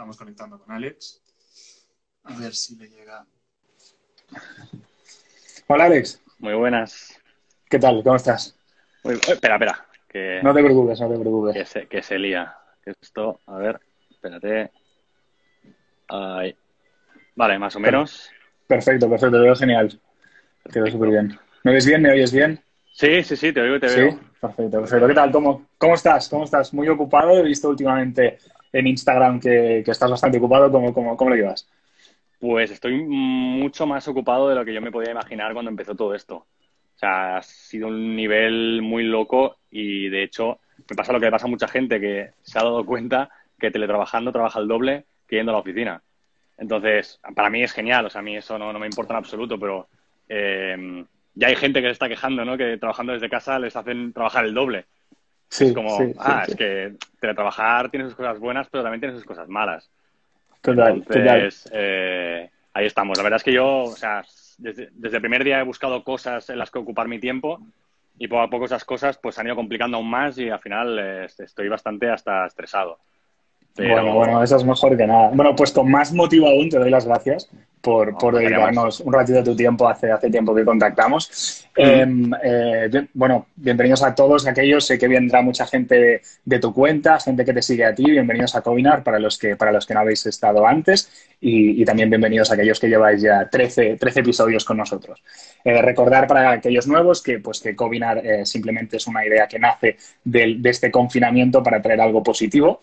Vamos conectando con Alex. A ver si le llega. Hola, Alex. Muy buenas. ¿Qué tal? ¿Cómo estás? espera, espera. Que, no te preocupes, no te preocupes. Que se, que se lía. esto, a ver, espérate. Ahí. Vale, más o menos. Perfecto, perfecto, te veo genial. Te veo súper bien. ¿Me ves bien? ¿Me oyes bien? Sí, sí, sí, te oigo y te veo. Sí, perfecto, perfecto. ¿Qué tal? ¿Cómo, ¿Cómo estás? ¿Cómo estás? Muy ocupado. He visto últimamente en Instagram que, estás bastante ocupado. ¿Cómo, lo llevas? Pues estoy mucho más ocupado de lo que yo me podía imaginar cuando empezó todo esto. O sea, ha sido un nivel muy loco y de hecho me pasa lo que le pasa a mucha gente que se ha dado cuenta que teletrabajando trabaja el doble que yendo a la oficina. Entonces, para mí es genial, o sea, a mí eso no, me importa en absoluto, pero eh, ya hay gente que se está quejando, ¿no? Que trabajando desde casa les hacen trabajar el doble. Sí, es como, ah, es que teletrabajar tiene sus cosas buenas, pero también tiene sus cosas malas. Total, Entonces, Eh, ahí estamos. La verdad es que yo, o sea, desde, desde, el primer día he buscado cosas en las que ocupar mi tiempo y poco a poco esas cosas pues han ido complicando aún más y al final eh, estoy bastante hasta estresado. Bueno, bueno, eso es mejor que nada. Bueno, pues con más motivo aún te doy las gracias por, por dedicarnos un ratito de tu tiempo hace, hace tiempo que contactamos. Em, eh, bueno, bienvenidos a todos aquellos. Sé que vendrá mucha gente de, tu cuenta, gente que te sigue a ti. Bienvenidos a Cobinar para los que, para los que no habéis estado antes. Y, también bienvenidos a aquellos que lleváis ya 13, 13 episodios con nosotros. Eh, recordar para aquellos nuevos que, pues, que Cobinar eh, simplemente es una idea que nace de, de este confinamiento para traer algo positivo,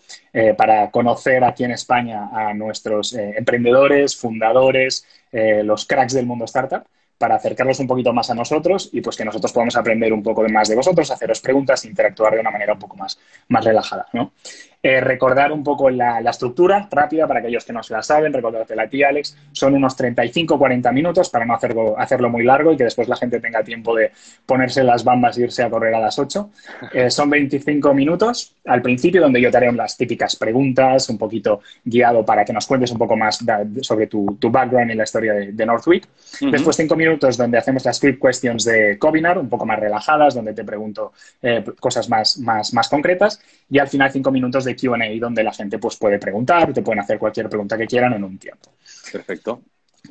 para conocer aquí en España a nuestros emprendedores, fundadores, los cracks del mundo startup para acercarlos un poquito más a nosotros y pues que nosotros podamos aprender un poco más de vosotros, haceros preguntas e interactuar de una manera un poco más, más relajada. ¿no? Eh, recordar un poco la, estructura rápida para aquellos que no se la saben, recordarte la tía Alex, son unos 35-40 minutos para no hacerlo, hacerlo muy largo y que después la gente tenga tiempo de ponerse las bambas e irse a correr a las 8. Eh, son 25 minutos al principio donde yo te haré las típicas preguntas, un poquito guiado para que nos cuentes un poco más sobre tu, background y la historia de, Northwick. Después 5 minutos donde hacemos las script questions de Cobinar, un poco más relajadas, donde te pregunto eh, cosas más, más, más concretas. Y al final 5 minutos de QA donde la gente pues, puede preguntar, te pueden hacer cualquier pregunta que quieran en un tiempo. Perfecto.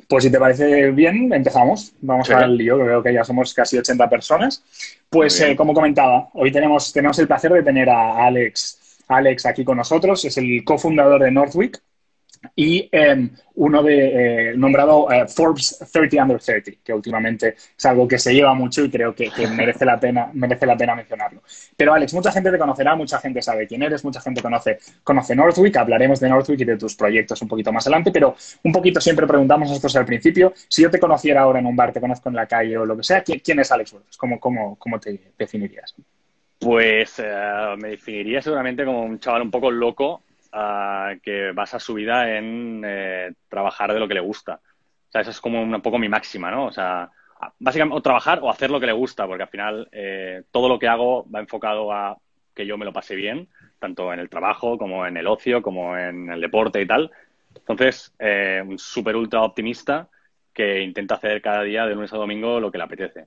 Pues si te parece bien, empezamos. Vamos al lío, creo que ya somos casi 80 personas. Pues eh, como comentaba, hoy tenemos, tenemos el placer de tener a Alex, Alex aquí con nosotros, es el cofundador de Northwick y em, uno de eh, nombrado eh, Forbes 30 Under 30, que últimamente es algo que se lleva mucho y creo que, merece, la pena, merece la pena mencionarlo. Pero Alex, mucha gente te conocerá, mucha gente sabe quién eres, mucha gente conoce, conoce Northwick, hablaremos de Northwick y de tus proyectos un poquito más adelante, pero un poquito siempre preguntamos esto al principio, si yo te conociera ahora en un bar, te conozco en la calle o lo que sea, ¿quién, es Alex Borges? ¿Cómo, cómo, cómo te definirías? Pues eh, me definiría seguramente como un chaval un poco loco que basa su vida en eh, trabajar de lo que le gusta. O sea, esa es como un poco mi máxima, ¿no? O sea, básicamente o trabajar o hacer lo que le gusta, porque al final eh, todo lo que hago va enfocado a que yo me lo pase bien, tanto en el trabajo como en el ocio, como en el deporte y tal. Entonces, eh, un súper ultra optimista que intenta hacer cada día de lunes a domingo lo que le apetece.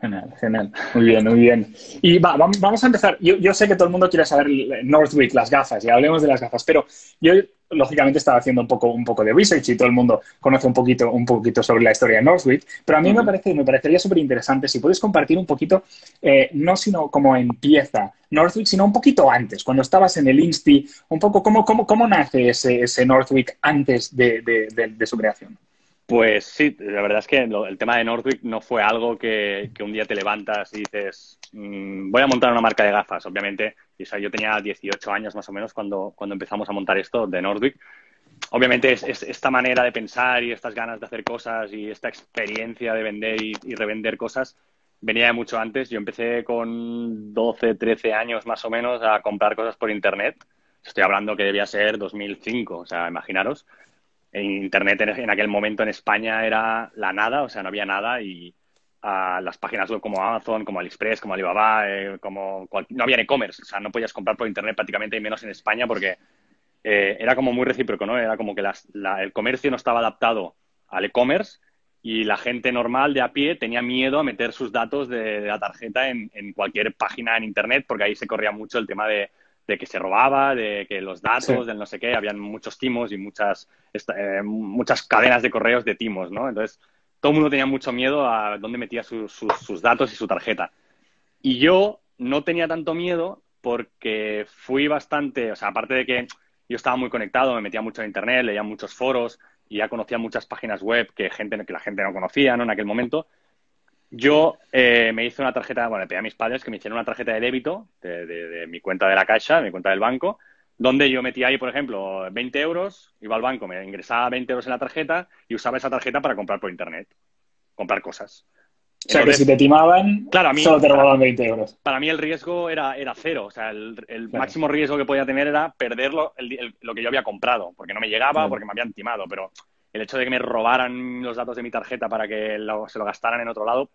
Genial, genial. Muy bien, muy bien. Y va, vamos a empezar. Yo, sé que todo el mundo quiere saber Northwick, las gafas, y hablemos de las gafas, pero yo lógicamente estaba haciendo un poco, un poco de research y todo el mundo conoce un poquito, un poquito sobre la historia de Northwick, pero a mí me, parece, me parecería súper interesante si puedes compartir un poquito, eh, no sino cómo empieza Northwick, sino un poquito antes, cuando estabas en el Insti, un poco cómo, cómo, cómo nace ese, ese Northwick antes de, de su creación. Pues sí, la verdad es que el tema de Northwick no fue algo que, un día te levantas y dices, mm, voy a montar una marca de gafas, obviamente. Y, yo tenía 18 años más o menos cuando, cuando empezamos a montar esto de Northwick. Obviamente es, esta manera de pensar y estas ganas de hacer cosas y esta experiencia de vender y, y revender cosas venía de mucho antes. Yo empecé con 12, 13 años más o menos a comprar cosas por Internet. Estoy hablando que debía ser 2005, o sea, imaginaros. Internet en, aquel momento en España era la nada, o sea, no había nada y las páginas web como Amazon, como AliExpress, como Alibaba, eh, como no había e-commerce, o sea, no podías comprar por Internet prácticamente, y menos en España, porque eh, era como muy recíproco, ¿no? Era como que el comercio no estaba adaptado al e-commerce y la gente normal de a pie tenía miedo a meter sus datos de, la tarjeta en, cualquier página en Internet porque ahí se corría mucho el tema de, de que se robaba, de que los datos, del no sé qué, habían muchos timos y muchas, eh, muchas cadenas de correos de timos, ¿no? Entonces, todo el mundo tenía mucho miedo a dónde metía sus datos y su tarjeta. Y yo no tenía tanto miedo porque fui bastante, o sea, aparte de que yo estaba muy conectado, me metía mucho en internet, leía muchos foros y ya conocía muchas páginas web que, gente, que la gente no conocía ¿no? en aquel momento. Yo eh, me hice una tarjeta, bueno, le pedí a mis padres que me hicieran una tarjeta de débito de, mi cuenta de la caixa, de mi cuenta del banco, donde yo metía ahí, por ejemplo, 20 euros, iba al banco, me ingresaba 20 euros en la tarjeta y usaba esa tarjeta para comprar por internet, comprar cosas. O sea, que si te timaban, claro, a mí, solo te robaban 20 euros. Para mí el riesgo era, era cero. O sea, el, máximo riesgo que podía tener era perder lo, que yo había comprado, porque no me llegaba, porque me habían timado. Pero el hecho de que me robaran los datos de mi tarjeta para que se lo gastaran en otro lado,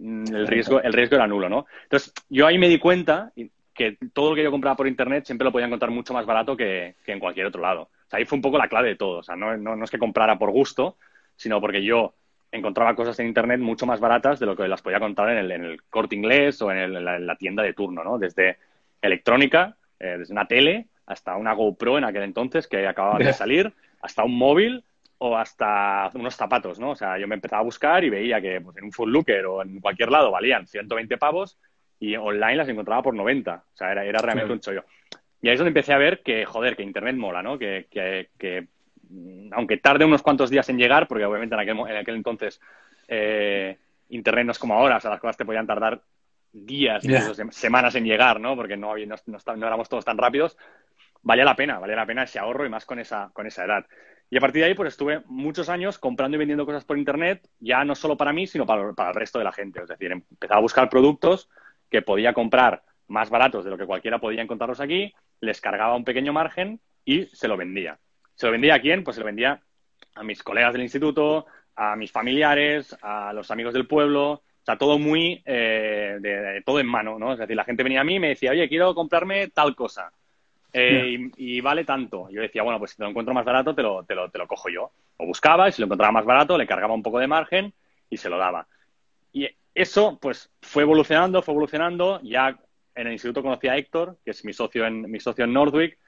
el riesgo, el riesgo era nulo, ¿no? Entonces, yo ahí me di cuenta que todo lo que yo compraba por internet siempre lo podía encontrar mucho más barato que, en cualquier otro lado. O sea, ahí fue un poco la clave de todo. O sea, no, no, es que comprara por gusto, sino porque yo encontraba cosas en internet mucho más baratas de lo que las podía encontrar en el, en el corte inglés o en, la, tienda de turno, ¿no? Desde electrónica, eh, desde una tele hasta una GoPro en aquel entonces que acababa de salir, hasta un móvil o hasta unos zapatos, ¿no? O sea, yo me empezaba a buscar y veía que pues, en un Full Looker o en cualquier lado valían 120 pavos y online las encontraba por 90. O sea, era, era realmente un chollo. Y ahí es donde empecé a ver que, joder, que Internet mola, ¿no? Que, que, mm, aunque tarde unos cuantos días en llegar, porque obviamente en aquel, en aquel entonces eh, Internet no es como ahora, o sea, las cosas te podían tardar días, incluso semanas en llegar, ¿no? Porque no, no, no, éramos todos tan rápidos. Valía la pena, valía la pena ese ahorro y más con esa, con esa edad. Y a partir de ahí, pues estuve muchos años comprando y vendiendo cosas por Internet, ya no solo para mí, sino para, el resto de la gente. Es decir, empezaba a buscar productos que podía comprar más baratos de lo que cualquiera podía encontrarlos aquí, les cargaba un pequeño margen y se lo vendía. ¿Se lo vendía a quién? Pues se lo vendía a mis colegas del instituto, a mis familiares, a los amigos del pueblo, o sea, todo muy, eh, de, todo en mano, ¿no? Es decir, la gente venía a mí y me decía, oye, quiero comprarme tal cosa. Eh, y, vale tanto. Yo decía, bueno, pues si te lo encuentro más barato, te lo, te lo, te lo cojo yo. O buscaba y si lo encontraba más barato, le cargaba un poco de margen y se lo daba. Y eso, pues, fue evolucionando, fue evolucionando. Ya en el instituto conocí a Héctor, que es mi socio en, mi socio en Nordwick,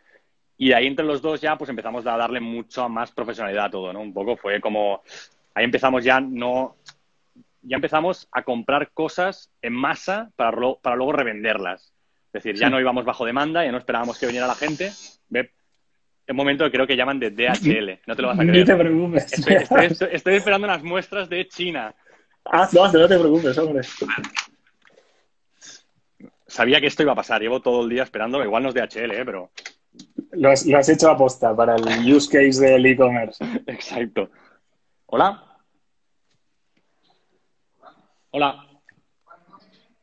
y ahí entre los dos ya, pues, empezamos a darle mucho más profesionalidad a todo, ¿no? Un poco fue como... Ahí empezamos ya no... Ya empezamos a comprar cosas en masa para, para luego revenderlas. Es decir, ya no íbamos bajo demanda, ya no esperábamos que viniera la gente. Ve, un momento creo que llaman de DHL, no te lo vas a creer. No te preocupes. Estoy, esperando unas muestras de China. Ah, no, no te preocupes, hombre. Sabía que esto iba a pasar, llevo todo el día esperando, igual no es DHL, ¿eh? pero... Lo has, lo has hecho aposta para el use case del e-commerce. Exacto. ¿Hola? Hola.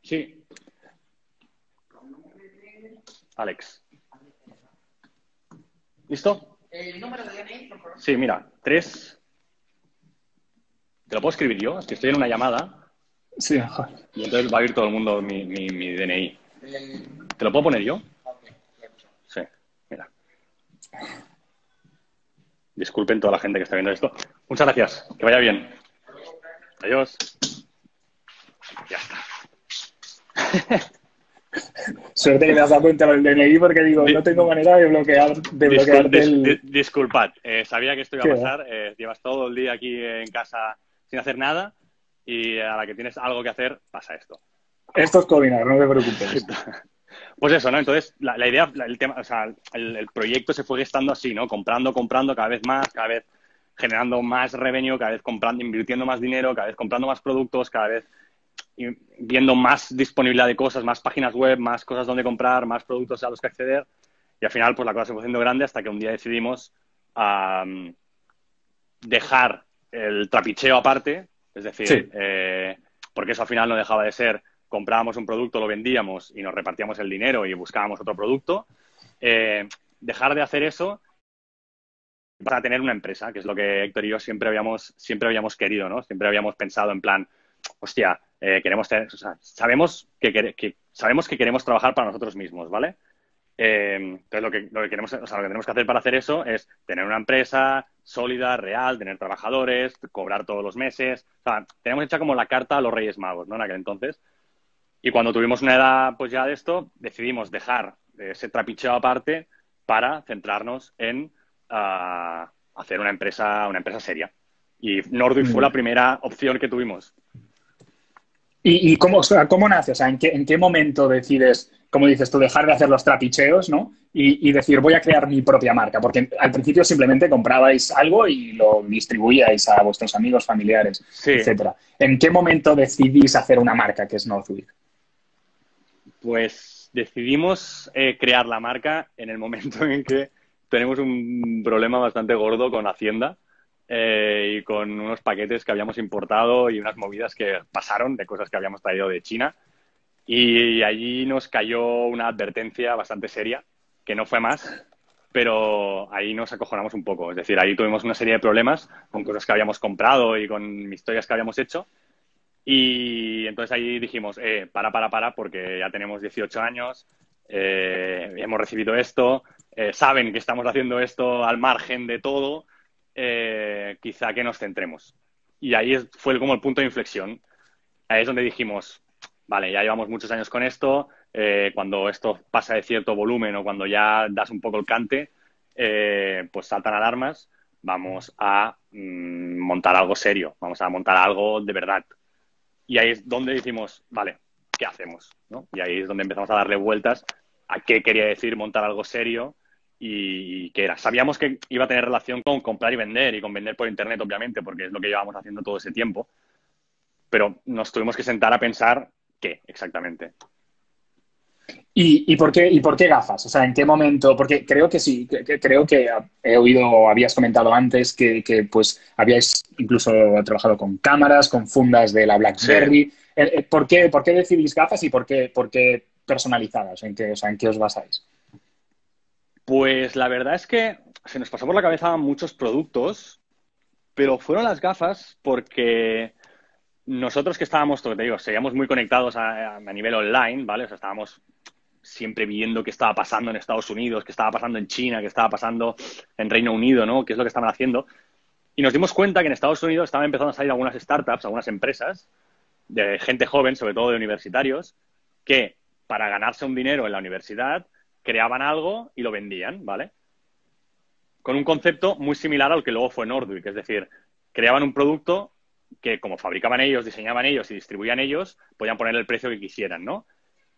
Sí. Alex. ¿Listo? ¿El número de DNI, por favor? Sí, mira, tres. ¿Te lo puedo escribir yo? Es que estoy en una llamada. Sí, mejor. Y entonces va a ir todo el mundo mi, mi, mi DNI. ¿Te lo puedo poner yo? Sí, mira. Disculpen toda la gente que está viendo esto. Muchas gracias. Que vaya bien. Adiós. Ya está. Suerte que me has dado cuenta del DNI porque digo, no tengo manera de bloquear de bloquearte el... Disculpad, eh, sabía que esto iba a pasar. Eh, llevas todo el día aquí en casa sin hacer nada y a la que tienes algo que hacer pasa esto. Esto es Covinar, no te preocupes. Pues eso, ¿no? Entonces, la, idea, el tema, o sea, el, proyecto se fue gestando así, ¿no? Comprando, comprando cada vez más, cada vez generando más revenue, cada vez comprando, invirtiendo más dinero, cada vez comprando más productos, cada vez viendo más disponibilidad de cosas, más páginas web, más cosas donde comprar, más productos a los que acceder. Y al final, pues la cosa se fue haciendo grande hasta que un día decidimos dejar el trapicheo aparte, es decir, eh, porque eso al final no dejaba de ser, comprábamos un producto, lo vendíamos y nos repartíamos el dinero y buscábamos otro producto. Eh, dejar de hacer eso para tener una empresa, que es lo que Héctor y yo siempre habíamos, siempre habíamos querido, ¿no? Siempre habíamos pensado en plan, hostia, eh, queremos tener, o sea, sabemos que, sabemos que queremos trabajar para nosotros mismos, ¿vale? Eh, entonces, lo que, lo que, queremos, o sea, lo que tenemos que hacer para hacer eso es tener una empresa sólida, real, tener trabajadores, cobrar todos los meses. O sea, tenemos hecha como la carta a los Reyes Magos, ¿no? En aquel entonces. Y cuando tuvimos una edad, pues ya de esto, decidimos dejar ese trapicheo aparte para centrarnos en ah, hacer una empresa, una empresa seria. Y Nordic fue la primera opción que tuvimos. ¿Y, cómo, cómo nace? O sea, ¿en qué, ¿en qué momento decides, como dices tú, dejar de hacer los trapicheos, ¿no? Y, decir, voy a crear mi propia marca. Porque al principio simplemente comprabais algo y lo distribuíais a vuestros amigos, familiares, etcétera. ¿En qué momento decidís hacer una marca que es Northwick? Pues decidimos eh, crear la marca en el momento en que tenemos un problema bastante gordo con Hacienda eh, y con unos paquetes que habíamos importado y unas movidas que pasaron de cosas que habíamos traído de China. Y allí nos cayó una advertencia bastante seria, que no fue más, pero ahí nos acojonamos un poco. Es decir, ahí tuvimos una serie de problemas con cosas que habíamos comprado y con historias que habíamos hecho. Y entonces ahí dijimos, eh, para, para, para, porque ya tenemos 18 años, eh, hemos recibido esto, eh, saben que estamos haciendo esto al margen de todo, eh, quizá que nos centremos. Y ahí fue como el punto de inflexión. Ahí es donde dijimos, vale, ya llevamos muchos años con esto, eh, cuando esto pasa de cierto volumen o cuando ya das un poco el cante, eh, pues saltan alarmas, vamos a mm, montar algo serio, vamos a montar algo de verdad. Y ahí es donde decimos, vale, ¿qué hacemos? Y ahí es donde empezamos a darle vueltas a qué quería decir montar algo serio y qué era. Sabíamos que iba a tener relación con comprar y vender y con vender por internet, obviamente, porque es lo que llevábamos haciendo todo ese tiempo. Pero nos tuvimos que sentar a pensar qué exactamente. ¿Y, por qué, ¿Y por qué gafas? O sea, ¿en qué momento? Porque creo que sí, creo que he oído, habías comentado antes que, pues habíais incluso trabajado con cámaras, con fundas de la BlackBerry. Eh, eh, ¿Por, qué, ¿Por qué decidís gafas y por qué, por qué personalizadas? ¿En qué, o sea, ¿En qué os basáis? Pues la verdad es que se nos pasó por la cabeza muchos productos, pero fueron las gafas porque nosotros que estábamos, te digo, seguíamos muy conectados a, nivel online, ¿vale? O sea, estábamos siempre viendo qué estaba pasando en Estados Unidos, qué estaba pasando en China, qué estaba pasando en Reino Unido, ¿no? ¿Qué es lo que estaban haciendo? Y nos dimos cuenta que en Estados Unidos estaban empezando a salir algunas startups, algunas empresas de gente joven, sobre todo de universitarios, que para ganarse un dinero en la universidad creaban algo y lo vendían, ¿vale? Con un concepto muy similar al que luego fue Nordwick, es decir, creaban un producto que como fabricaban ellos, diseñaban ellos y distribuían ellos, podían poner el precio que quisieran, ¿no?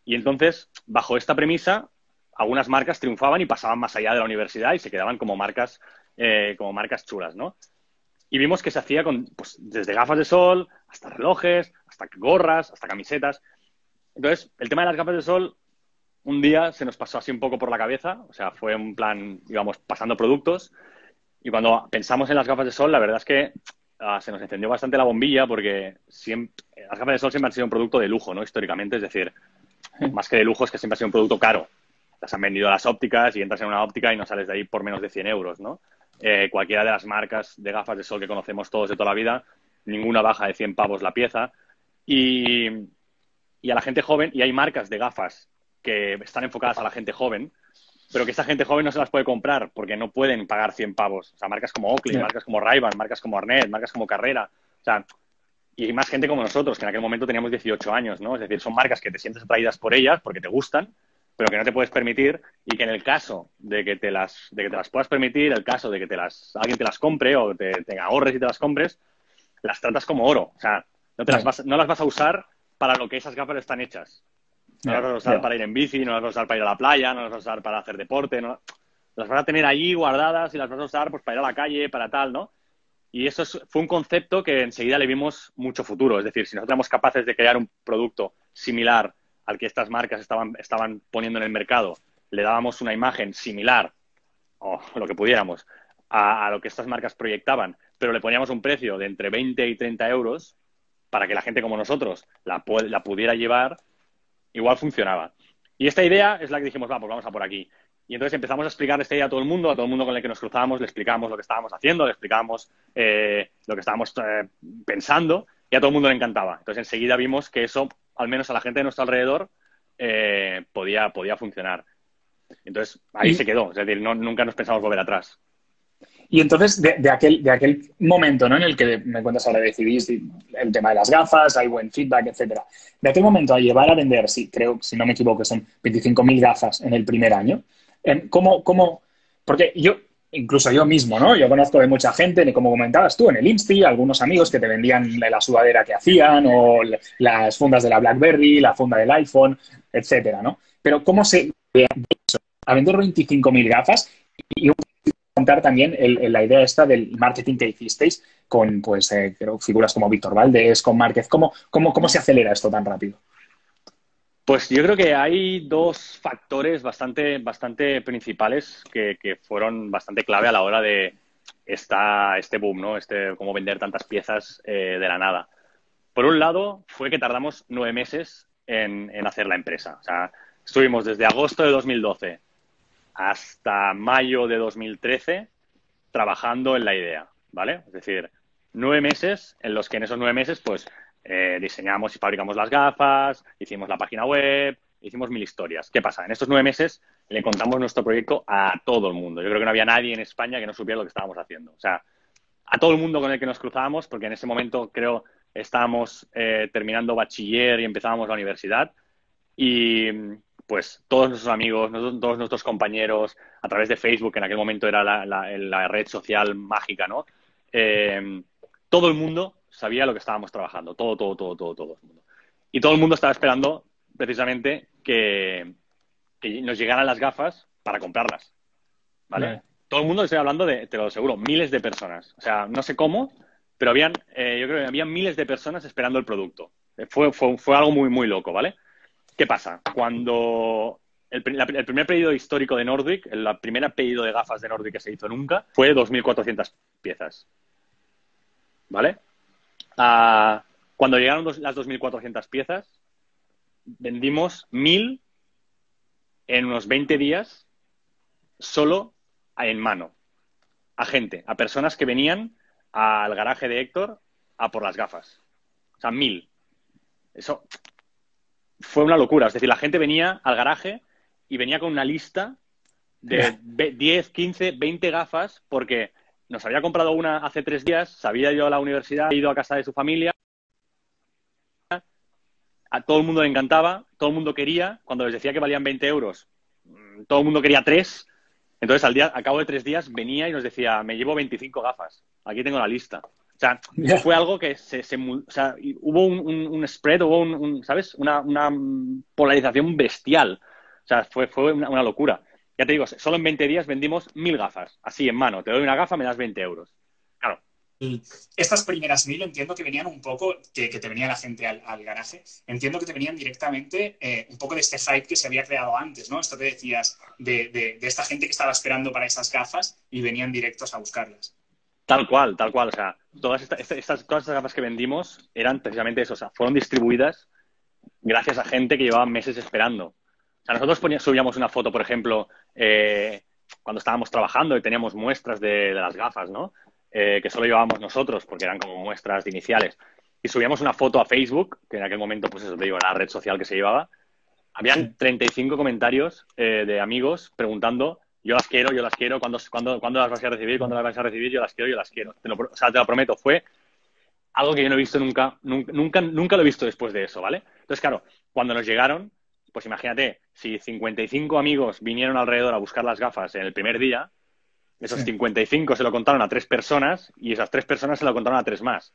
Y entonces, bajo esta premisa, algunas marcas triunfaban y pasaban más allá de la universidad y se quedaban como marcas, eh, como marcas chulas, ¿no? Y vimos que se hacía con, pues, desde gafas de sol hasta relojes, hasta gorras, hasta camisetas. Entonces, el tema de las gafas de sol un día se nos pasó así un poco por la cabeza, o sea, fue un plan, íbamos pasando productos y cuando pensamos en las gafas de sol, la verdad es que ah, se nos encendió bastante la bombilla porque siempre, las gafas de sol siempre han sido un producto de lujo, ¿no? Históricamente, es decir, más que de lujo es que siempre ha sido un producto caro. Las han vendido las ópticas y entras en una óptica y no sales de ahí por menos de 100 euros, ¿no? Eh, cualquiera de las marcas de gafas de sol que conocemos todos de toda la vida, ninguna baja de 100 pavos la pieza. Y, y a la gente joven, y hay marcas de gafas que están enfocadas a la gente joven, pero que esta gente joven no se las puede comprar porque no pueden pagar 100 pavos. O sea, marcas como Oakley, marcas como ray marcas como Arnett, marcas como Carrera. O sea, y hay más gente como nosotros, que en aquel momento teníamos 18 años, ¿no? Es decir, son marcas que te sientes atraídas por ellas porque te gustan, pero que no te puedes permitir y que en el caso de que te las, de que te las puedas permitir, el caso de que te las, alguien te las compre o te, te ahorres y te las compres, las tratas como oro. O sea, no, te las vas, no las vas a usar para lo que esas gafas están hechas. No las vas a usar para ir en bici, no las vas a usar para ir a la playa, no las vas a usar para hacer deporte, no... las vas a tener allí guardadas y las vas a usar pues para ir a la calle, para tal, ¿no? Y eso fue un concepto que enseguida le vimos mucho futuro. Es decir, si nosotros éramos capaces de crear un producto similar al que estas marcas estaban, estaban poniendo en el mercado, le dábamos una imagen similar, o lo que pudiéramos, a, lo que estas marcas proyectaban, pero le poníamos un precio de entre 20 y 30 euros para que la gente como nosotros la, la pudiera llevar, igual funcionaba. Y esta idea es la que dijimos, va, pues vamos a por aquí. Y entonces empezamos a explicar esta idea a todo el mundo, a todo el mundo con el que nos cruzábamos, le explicamos lo que estábamos haciendo, le explicamos eh, lo que estábamos eh, pensando y a todo el mundo le encantaba. Entonces enseguida vimos que eso, al menos a la gente de nuestro alrededor, eh, podía, podía funcionar. Entonces ahí se quedó, es decir, no, nunca nos pensamos volver atrás. Y entonces, de, aquel, de aquel momento ¿no? en el que me cuentas ahora decidís el tema de las gafas, hay buen feedback, etcétera. De aquel momento a llevar a vender, sí, creo, si no me equivoco, son 25.000 gafas en el primer año. Em, ¿Cómo, cómo, porque yo, incluso yo mismo, ¿no? Yo conozco de mucha gente, como comentabas tú, en el Insti, algunos amigos que te vendían la sudadera que hacían o las fundas de la BlackBerry, la funda del iPhone, etcétera, ¿no? Pero ¿cómo se a vender 25.000 gafas y contar también la idea esta del marketing que hicisteis con, pues, eh, figuras como Víctor Valdés, con Márquez. ¿Cómo, cómo, ¿Cómo se acelera esto tan rápido? Pues yo creo que hay dos factores bastante, bastante principales que, fueron bastante clave a la hora de esta, este boom, ¿no? Este, cómo vender tantas piezas eh, de la nada. Por un lado, fue que tardamos nueve meses en, en hacer la empresa. O sea, estuvimos desde agosto de 2012 hasta mayo de 2013 trabajando en la idea, ¿vale? Es decir, nueve meses en los que en esos nueve meses, pues, eh, diseñamos y fabricamos las gafas, hicimos la página web, hicimos mil historias. ¿Qué pasa? En estos nueve meses le contamos nuestro proyecto a todo el mundo. Yo creo que no había nadie en España que no supiera lo que estábamos haciendo. O sea, a todo el mundo con el que nos cruzábamos, porque en ese momento creo estábamos eh, terminando bachiller y empezábamos la universidad. Y, pues todos nuestros amigos, todos nuestros compañeros, a través de Facebook, que en aquel momento era la, red social mágica, ¿no? Eh, todo el mundo sabía lo que estábamos trabajando, todo, todo, todo, todo, todo el mundo. Y todo el mundo estaba esperando precisamente que, nos llegaran las gafas para comprarlas, ¿vale? Todo el mundo, estoy hablando de, te lo aseguro, miles de personas. O sea, no sé cómo, pero habían, eh, yo creo que había miles de personas esperando el producto. Fue, fue, fue algo muy, muy loco, ¿vale? ¿Qué pasa? Cuando el, primer pedido histórico de Nordic, el primer pedido de gafas de Nordic que se hizo nunca, fue 2.400 piezas. ¿Vale? Ah, cuando llegaron las 2.400 piezas, vendimos 1.000 en unos 20 días solo en mano. A gente, a personas que venían al garaje de Héctor a por las gafas. O sea, 1.000. Eso fue una locura. Es decir, la gente venía al garaje y venía con una lista de 10, 15, 20 gafas porque nos había comprado una hace tres días, se había ido a la universidad, ido a casa de su familia. A todo el mundo le encantaba, todo el mundo quería. Cuando les decía que valían 20 euros, mm, todo el mundo quería tres. Entonces, al, día, al cabo de tres días, venía y nos decía, me llevo 25 gafas. Aquí tengo la lista. O sea, fue algo que se, o sea, hubo un, spread, hubo un, ¿sabes? Una, polarización bestial. O sea, fue, fue una, locura. Ya te digo, solo en 20 días vendimos mil gafas, así en mano. Te doy una gafa, me das 20 euros. Claro. Estas primeras mil entiendo que venían un poco, que, te venía la gente al, garaje, entiendo que te venían directamente eh, un poco de este hype que se había creado antes, ¿no? Esto te decías de, de esta gente que estaba esperando para esas gafas y venían directos a buscarlas. Tal cual, tal cual. O sea, todas estas, todas estas gafas que vendimos eran precisamente eso. O sea, fueron distribuidas gracias a gente que llevaba meses esperando. O sea, nosotros subíamos una foto, por ejemplo, eh, cuando estábamos trabajando y teníamos muestras de, las gafas, ¿no? Eh, que solo llevábamos nosotros, porque eran como muestras iniciales. Y subíamos una foto a Facebook, que en aquel momento, pues eso te digo, era la red social que se llevaba. Habían 35 comentarios eh, de amigos preguntando yo las quiero, yo las quiero, ¿cuándo, las vas a recibir? ¿Cuándo las vas a recibir? Yo las quiero, yo las quiero. Te lo, o sea, te lo prometo, fue algo que yo no he visto nunca, nunca, nunca lo he visto después de eso, ¿vale? Entonces, claro, cuando nos llegaron, pues imagínate, si 55 amigos vinieron alrededor a buscar las gafas en el primer día, esos 55 se lo contaron a tres personas y esas tres personas se lo contaron a tres más.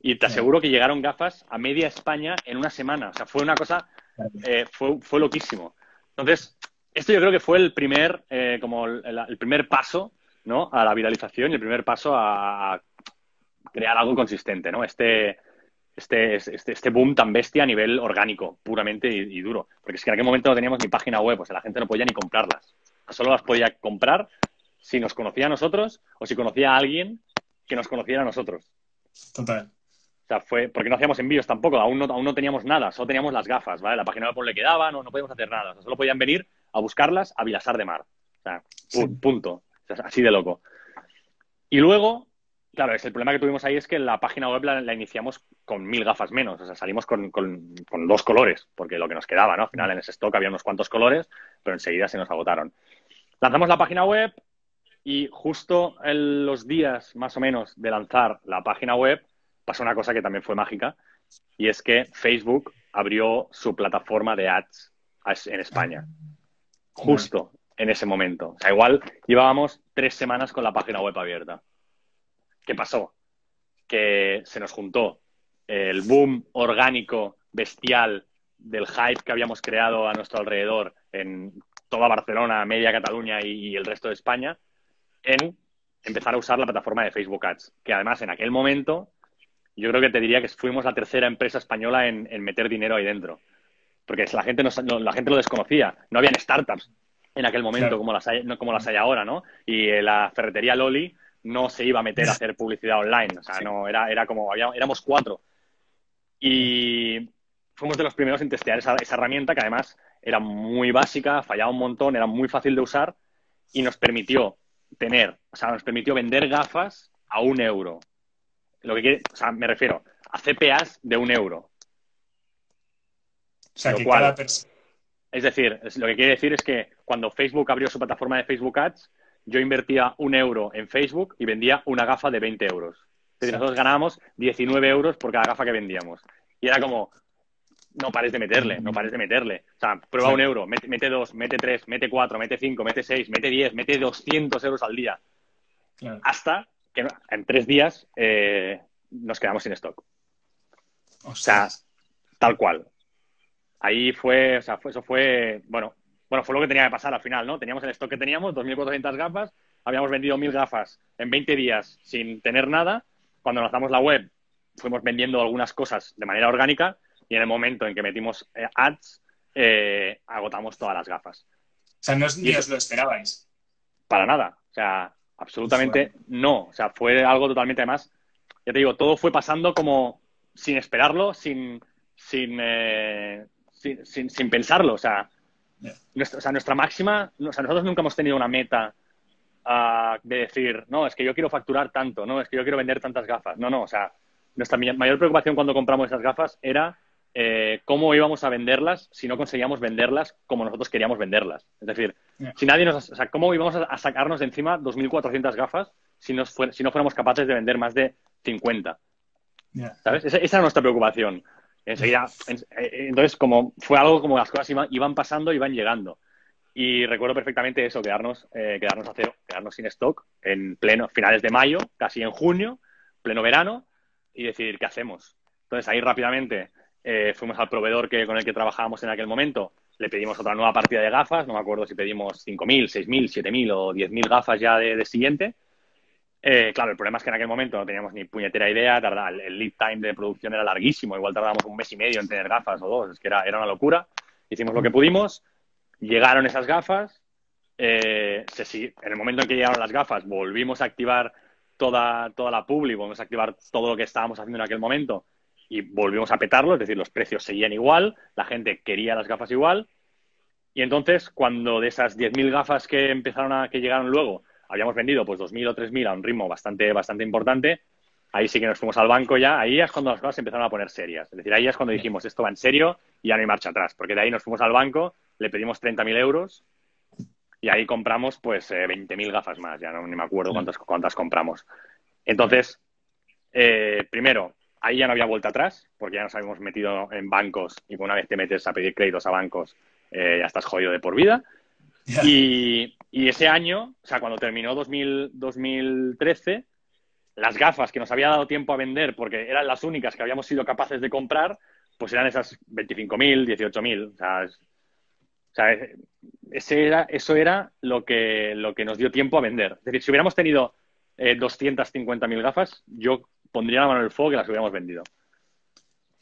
Y te aseguro que llegaron gafas a media España en una semana. O sea, fue una cosa, eh, fue, fue loquísimo. Entonces, esto yo creo que fue el primer, eh, como el, primer paso, ¿no? A la viralización y el primer paso a crear algo consistente, ¿no? Este, este, este, este boom tan bestia a nivel orgánico, puramente y, duro. Porque es que en aquel momento no teníamos ni página web, o sea, la gente no podía ni comprarlas. Solo las podía comprar si nos conocía a nosotros o si conocía a alguien que nos conociera a nosotros. Total. O sea, fue porque no hacíamos envíos tampoco, aún no, aún no teníamos nada, solo teníamos las gafas, ¿vale? La página web le quedaba, no, no podíamos hacer nada. O sea, solo podían venir a buscarlas a Vilasar de Mar. O sea, punto. así de loco. Y luego, claro, es el problema que tuvimos ahí es que la página web la, iniciamos con mil gafas menos. O sea, salimos con, dos colores, porque lo que nos quedaba, ¿no? Al final en ese stock había unos cuantos colores, pero enseguida se nos agotaron. Lanzamos la página web, Y justo en los días más o menos de lanzar la página web, pasó una cosa que también fue mágica, y es que Facebook abrió su plataforma de ads en España. Justo en ese momento. O sea, igual llevábamos tres semanas con la página web abierta. ¿Qué pasó? Que se nos juntó el boom orgánico, bestial, del hype que habíamos creado a nuestro alrededor en toda Barcelona, media Cataluña y el resto de España, en empezar a usar la plataforma de Facebook Ads, que además en aquel momento yo creo que te diría que fuimos la tercera empresa española en, meter dinero ahí dentro. Porque la gente, no, la gente lo desconocía. No habían startups en aquel momento como, las hay, como las hay ahora, ¿no? Y eh, la ferretería Loli no se iba a meter a hacer publicidad online. O sea, no, era, era como, éramos cuatro. Y fuimos de los primeros en testear esa, esa herramienta que además era muy básica, fallaba un montón, era muy fácil de usar y nos permitió tener, o sea, nos permitió vender gafas a un euro. Lo que quiere, o sea, me refiero a CPAs de un euro. O sea, que cada Es decir, lo que quiere decir es que cuando Facebook abrió su plataforma de Facebook Ads, yo invertía un euro en Facebook y vendía una gafa de 20 euros. Es decir, nosotros ganábamos 19 euros por cada gafa que vendíamos. Y era como, no pares de meterle, no pares de meterle. O sea, prueba un euro, mete, dos, mete tres, mete cuatro, mete cinco, mete seis, mete diez, mete 200 euros al día. Hasta que en tres días eh, nos quedamos sin stock. O sea, tal cual. Ahí fue, o sea, fue, eso fue, bueno, bueno, fue lo que tenía que pasar al final, ¿no? Teníamos el stock que teníamos, 2.400 gafas, habíamos vendido 1.000 gafas en 20 días sin tener nada. Cuando lanzamos la web, fuimos vendiendo algunas cosas de manera orgánica y en el momento en que metimos eh, ads, eh, agotamos todas las gafas. O sea, no ni os lo esperabais. Para nada. O sea, absolutamente no. O sea, fue algo totalmente, además, ya te digo, todo fue pasando como sin esperarlo, sin, sin, eh, sin, pensarlo. O sea, nuestra, nuestra máxima, o sea, nosotros nunca hemos tenido una meta ah, de decir, no, es que yo quiero facturar tanto, no, es que yo quiero vender tantas gafas. No, no, o sea, nuestra mayor preocupación cuando compramos esas gafas era eh, cómo íbamos a venderlas si no conseguíamos venderlas como nosotros queríamos venderlas. Es decir, si nadie nos, o sea, cómo íbamos a, sacarnos de encima 2.400 gafas si, nos si no fuéramos capaces de vender más de 50. ¿Sabes? Esa, era nuestra preocupación. Enseguida, eh, entonces, como fue algo como las cosas iban, pasando, iban llegando. Y recuerdo perfectamente eso, quedarnos, eh, quedarnos a cero, quedarnos sin stock en pleno, finales de mayo, casi en junio, pleno verano, y decir, ¿qué hacemos? Entonces ahí rápidamente eh, fuimos al proveedor que, con el que trabajábamos en aquel momento, le pedimos otra nueva partida de gafas, no me acuerdo si pedimos 5.000, 6.000, 7.000 o 10.000 gafas ya de, siguiente. Eh, claro, el problema es que en aquel momento no teníamos ni puñetera idea, el lead time de producción era larguísimo, igual tardábamos un mes y medio en tener gafas o dos, es que era, era una locura. Hicimos lo que pudimos, llegaron esas gafas, eh, en el momento en que llegaron las gafas volvimos a activar toda, toda la publi, volvimos a activar todo lo que estábamos haciendo en aquel momento y volvimos a petarlo, es decir, los precios seguían igual, la gente quería las gafas igual. Y entonces, cuando de esas 10.000 gafas que empezaron a, que llegaron luego, habíamos vendido pues 2.000 o 3.000 a un ritmo bastante, bastante importante, ahí sí que nos fuimos al banco ya, ahí es cuando las cosas empezaron a poner serias. Es decir, ahí es cuando dijimos, esto va en serio y ya no hay marcha atrás, porque de ahí nos fuimos al banco, le pedimos 30.000 euros y ahí compramos pues 20.000 eh, gafas más, ya no ni me acuerdo cuántas, cuántas compramos. Entonces, eh, primero, ahí ya no había vuelta atrás, porque ya nos habíamos metido en bancos y una vez te metes a pedir créditos a bancos, eh, ya estás jodido de por vida. Y, ese año, o sea, cuando terminó 2013, las gafas que nos había dado tiempo a vender, porque eran las únicas que habíamos sido capaces de comprar, pues eran esas 25.000, 18.000. O sea, o sea ese era, eso era lo que, lo que nos dio tiempo a vender. Es decir, si hubiéramos tenido eh, 250.000 gafas, yo pondría la mano en el fuego que las hubiéramos vendido.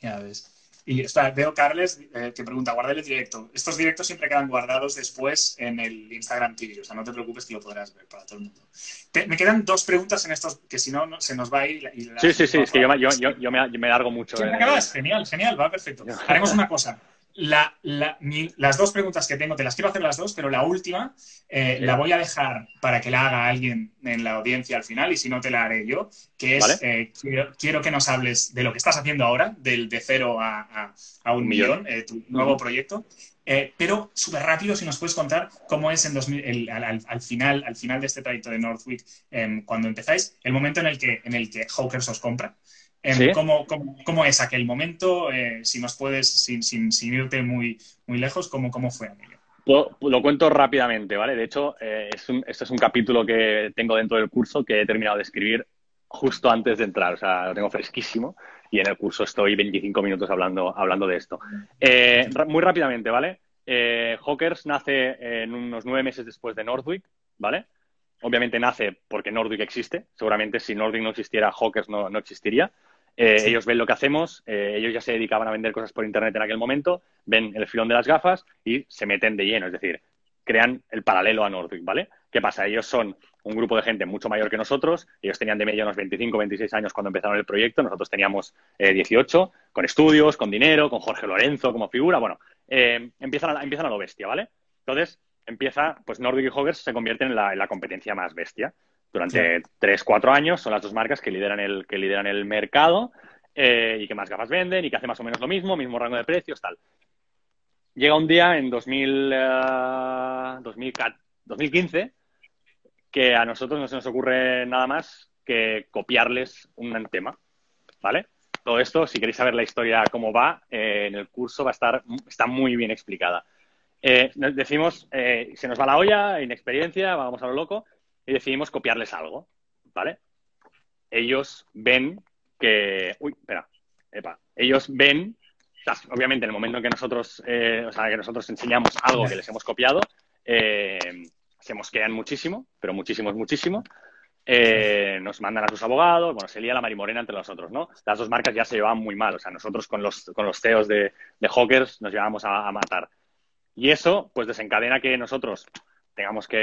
Ya ves. Y veo Carles eh, que pregunta, guarda el directo. Estos directos siempre quedan guardados después en el Instagram TV, o sea, no te preocupes que lo podrás ver para todo el mundo. me quedan dos preguntas en estos, que si no, se nos va a ir. Y sí, sí, sí, es que yo, yo, yo, me, me, largo mucho. Genial, genial, va perfecto. Haremos una cosa las dos preguntas que tengo, te las quiero hacer las dos, pero la última eh, la voy a dejar para que la haga alguien en la audiencia al final y si no te la haré yo, que es, eh, quiero, que nos hables de lo que estás haciendo ahora, del de cero a, un millón, eh, tu nuevo proyecto, pero súper rápido, si nos puedes contar cómo es en 2000, al, final, al final de este trayecto de Northwick, em, cuando empezáis, el momento en el que, en el que Hawkers os compra. Em, ¿cómo, cómo, es aquel momento? Eh, si nos puedes, sin, sin, sin, irte muy, muy lejos, ¿cómo, cómo fue aquello? Lo, cuento rápidamente, ¿vale? De hecho, eh, es un, este es un capítulo que tengo dentro del curso que he terminado de escribir justo antes de entrar, o sea, lo tengo fresquísimo y en el curso estoy 25 minutos hablando, hablando de esto. Eh, muy rápidamente, ¿vale? Eh, Hawkers nace en unos nueve meses después de Nordwick, ¿vale? Obviamente nace porque Nordwick existe. Seguramente si Nordwick no existiera, Hawkers no, existiría. Eh, ellos ven lo que hacemos, ellos ya se dedicaban a vender cosas por Internet en aquel momento, ven el filón de las gafas y se meten de lleno, es decir, crean el paralelo a Nordwick, ¿vale? ¿Qué pasa? Ellos son un grupo de gente mucho mayor que nosotros. Ellos tenían de media unos 25, 26 años cuando empezaron el proyecto. Nosotros teníamos 18, eh, con estudios, con dinero, con Jorge Lorenzo como figura. Bueno, eh, empiezan, a, empiezan a lo bestia, ¿vale? Entonces, empieza, pues Nordic y Hoggers se convierten en la, competencia más bestia. Durante 3, 4 años son las dos marcas que lideran el, que lideran el mercado eh, y que más gafas venden y que hacen más o menos lo mismo, mismo rango de precios, tal. Llega un día en 2000, 2015 que a nosotros no se nos ocurre nada más que copiarles un tema, ¿vale? Todo esto, si queréis saber la historia cómo va, eh, en el curso va a estar, está muy bien explicada. Eh, decimos, eh, se nos va la olla, inexperiencia, vamos a lo loco, y decidimos copiarles algo, ¿vale? Ellos ven que... Uy, espera, epa. Ellos ven, obviamente en el momento en que nosotros, o sea, que nosotros enseñamos algo que les hemos copiado, se mosquean muchísimo, pero muchísimo, muchísimo. Eh, nos mandan a sus abogados, bueno, se lía la marimorena entre nosotros, ¿no? Las dos marcas ya se llevaban muy mal, o sea, nosotros con los, con los CEOs de, Hawkers nos llevamos a, matar. Y eso, pues desencadena que nosotros tengamos que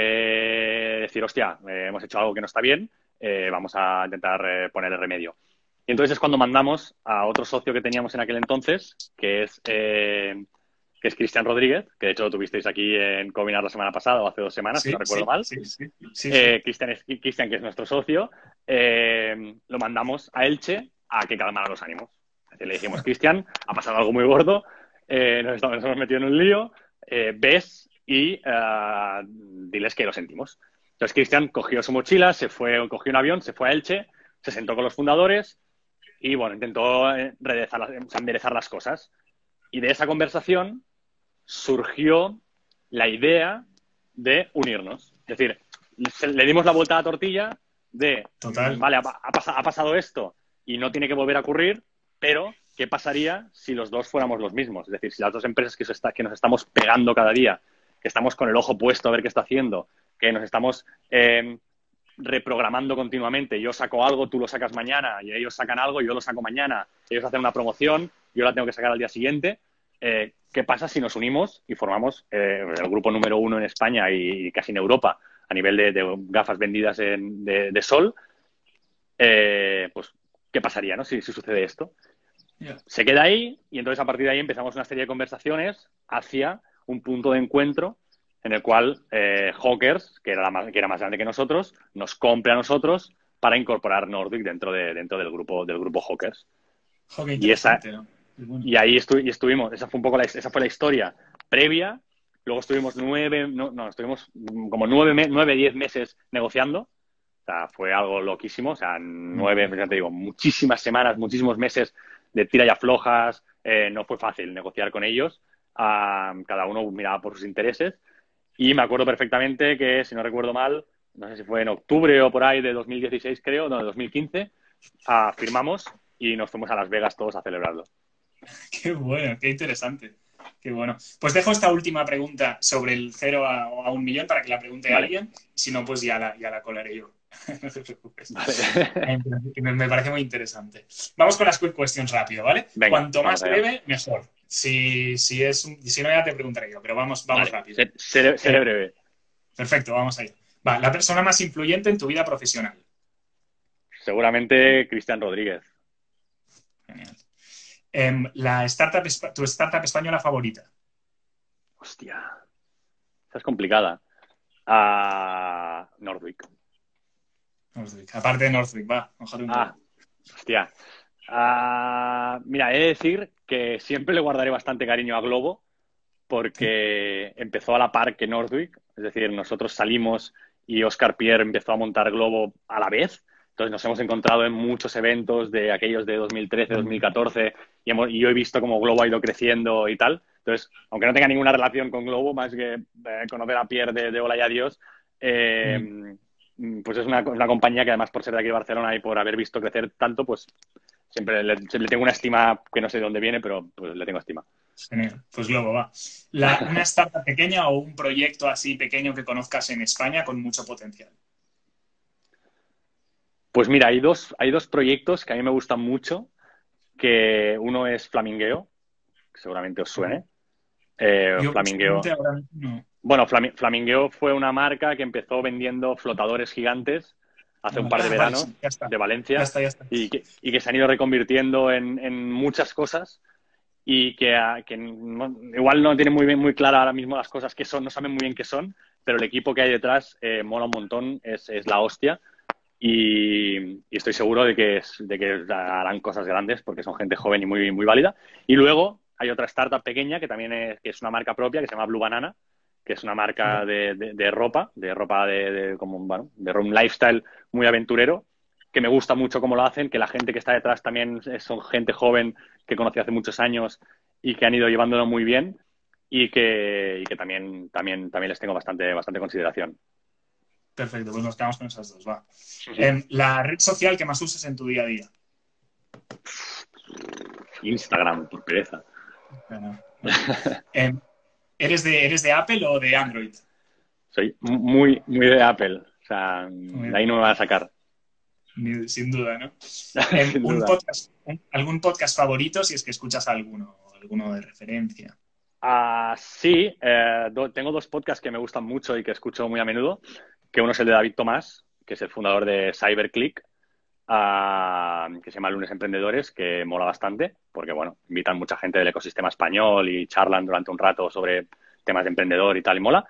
decir, hostia, eh, hemos hecho algo que no está bien, eh, vamos a intentar ponerle remedio. Y entonces es cuando mandamos a otro socio que teníamos en aquel entonces, que es que es Cristian Rodríguez, que de hecho lo tuvisteis aquí en Cominar la semana pasada o hace dos semanas, si no recuerdo mal. Sí, eh, Cristian, que es nuestro socio, eh, lo mandamos a Elche a que calmara los ánimos. le dijimos, Cristian, ha pasado algo muy gordo, eh, nos, estamos, hemos metido en un lío, ves y diles que lo sentimos. Entonces Cristian cogió su mochila, se fue, cogió un avión, se fue a Elche, se sentó con los fundadores y bueno, intentó enderezar las cosas. Y de esa conversación surgió la idea de unirnos. Es decir, le dimos la vuelta a la tortilla de, vale, ha, pasado esto y no tiene que volver a ocurrir, pero ¿qué pasaría si los dos fuéramos los mismos? Es decir, si las dos empresas que, que nos estamos pegando cada día, que estamos con el ojo puesto a ver qué está haciendo, que nos estamos eh, reprogramando continuamente, yo saco algo, tú lo sacas mañana, y ellos sacan algo, yo lo saco mañana, ellos hacen una promoción, yo la tengo que sacar al día siguiente, eh, ¿qué pasa si nos unimos y formamos eh, el grupo número uno en España y, casi en Europa a nivel de, gafas vendidas de, sol? Eh, pues, ¿qué pasaría no? si, sucede esto? Se queda ahí y entonces a partir de ahí empezamos una serie de conversaciones hacia un punto de encuentro en el cual Hawkers, que era, más, que era más grande que nosotros, nos compre a nosotros para incorporar Nordic dentro, de, dentro del grupo del grupo Hawkers. y esa, y ahí estuvimos, esa fue un poco la, esa fue la historia previa. Luego estuvimos nueve, no, no estuvimos como nueve, nueve, diez meses negociando. O sea, fue algo loquísimo. O sea, nueve, ya te digo, muchísimas semanas, muchísimos meses de tira y aflojas. Eh, no fue fácil negociar con ellos. Ah, cada uno miraba por sus intereses. Y me acuerdo perfectamente que, si no recuerdo mal, no sé si fue en octubre o por ahí de 2016, creo, no, de 2015, ah, firmamos y nos fuimos a Las Vegas todos a celebrarlo. Qué bueno, qué interesante. Qué bueno. Pues dejo esta última pregunta sobre el cero a, un millón para que la pregunte alguien. Si no, pues ya la, ya la colaré yo. no te preocupes. Me, parece muy interesante. Vamos con las quick questions rápido, ¿vale? Cuanto más breve, mejor. Si, si, es, si no, ya te preguntaré yo, pero vamos, vamos rápido. Seré, eh, breve. Perfecto, vamos ahí. Va, la persona más influyente en tu vida profesional. Seguramente Cristian Rodríguez. Genial. Em, la startup, tu startup española favorita. Hostia. Esa es complicada. Uh, Nordwick. Aparte de Northwick, va. Ah, hostia. Ah, mira, he de decir que siempre le guardaré bastante cariño a Globo porque empezó a la par que Nordwick, es decir, nosotros salimos y Oscar Pierre empezó a montar Globo a la vez. Entonces nos hemos encontrado en muchos eventos de aquellos de 2013, 2014 y, hemos, y yo he visto cómo Globo ha ido creciendo y tal. Entonces, aunque no tenga ninguna relación con Globo, más que eh, conocer a Pierre de, de Hola y Adiós, eh, mm, pues es una, una, compañía que además por ser de aquí de Barcelona y por haber visto crecer tanto, pues siempre le, le tengo una estima que no sé de dónde viene, pero pues le tengo estima. Genial. Pues luego va. La, ¿Una startup pequeña o un proyecto así pequeño que conozcas en España con mucho potencial? Pues mira, hay dos, hay dos proyectos que a mí me gustan mucho, que uno es Flamingueo, que seguramente os suene. Eh, Flamingueo. No. Bueno, Flamingueo fue una marca que empezó vendiendo flotadores gigantes hace un par de ah, veranos de Valencia Y, que, y, que, se han ido reconvirtiendo en, en muchas cosas y que, que no, igual no tienen muy bien muy clara ahora mismo las cosas que son, no saben muy bien qué son, pero el equipo que hay detrás eh, mola un montón, es, es la hostia y, y, estoy seguro de que, es, de que harán cosas grandes porque son gente joven y muy, muy válida. Y luego hay otra startup pequeña que también es, que es una marca propia que se llama Blue Banana, que es una marca de, de, de ropa, de ropa de, de, como, bueno, de un lifestyle muy aventurero que me gusta mucho cómo lo hacen, que la gente que está detrás también son gente joven que conocí hace muchos años y que han ido llevándolo muy bien y que, y que también, también, también les tengo bastante, bastante consideración. Perfecto, pues nos quedamos con esas dos, va. Eh, la red social que más usas en tu día a día. Instagram, por pereza. Bueno, eh, ¿eres, de, ¿Eres de Apple o de Android? Soy muy, muy de Apple. O sea, de ahí no me va a sacar sin duda, ¿no? Sin un duda. Podcast, ¿Algún podcast favorito si es que escuchas alguno, alguno de referencia? Uh, sí, eh, do, tengo dos podcasts que me gustan mucho y que escucho muy a menudo, que uno es el de David Tomás, que es el fundador de CyberClick, uh, que se llama Lunes Emprendedores, que mola bastante, porque, bueno, invitan mucha gente del ecosistema español y charlan durante un rato sobre temas de emprendedor y tal, y mola.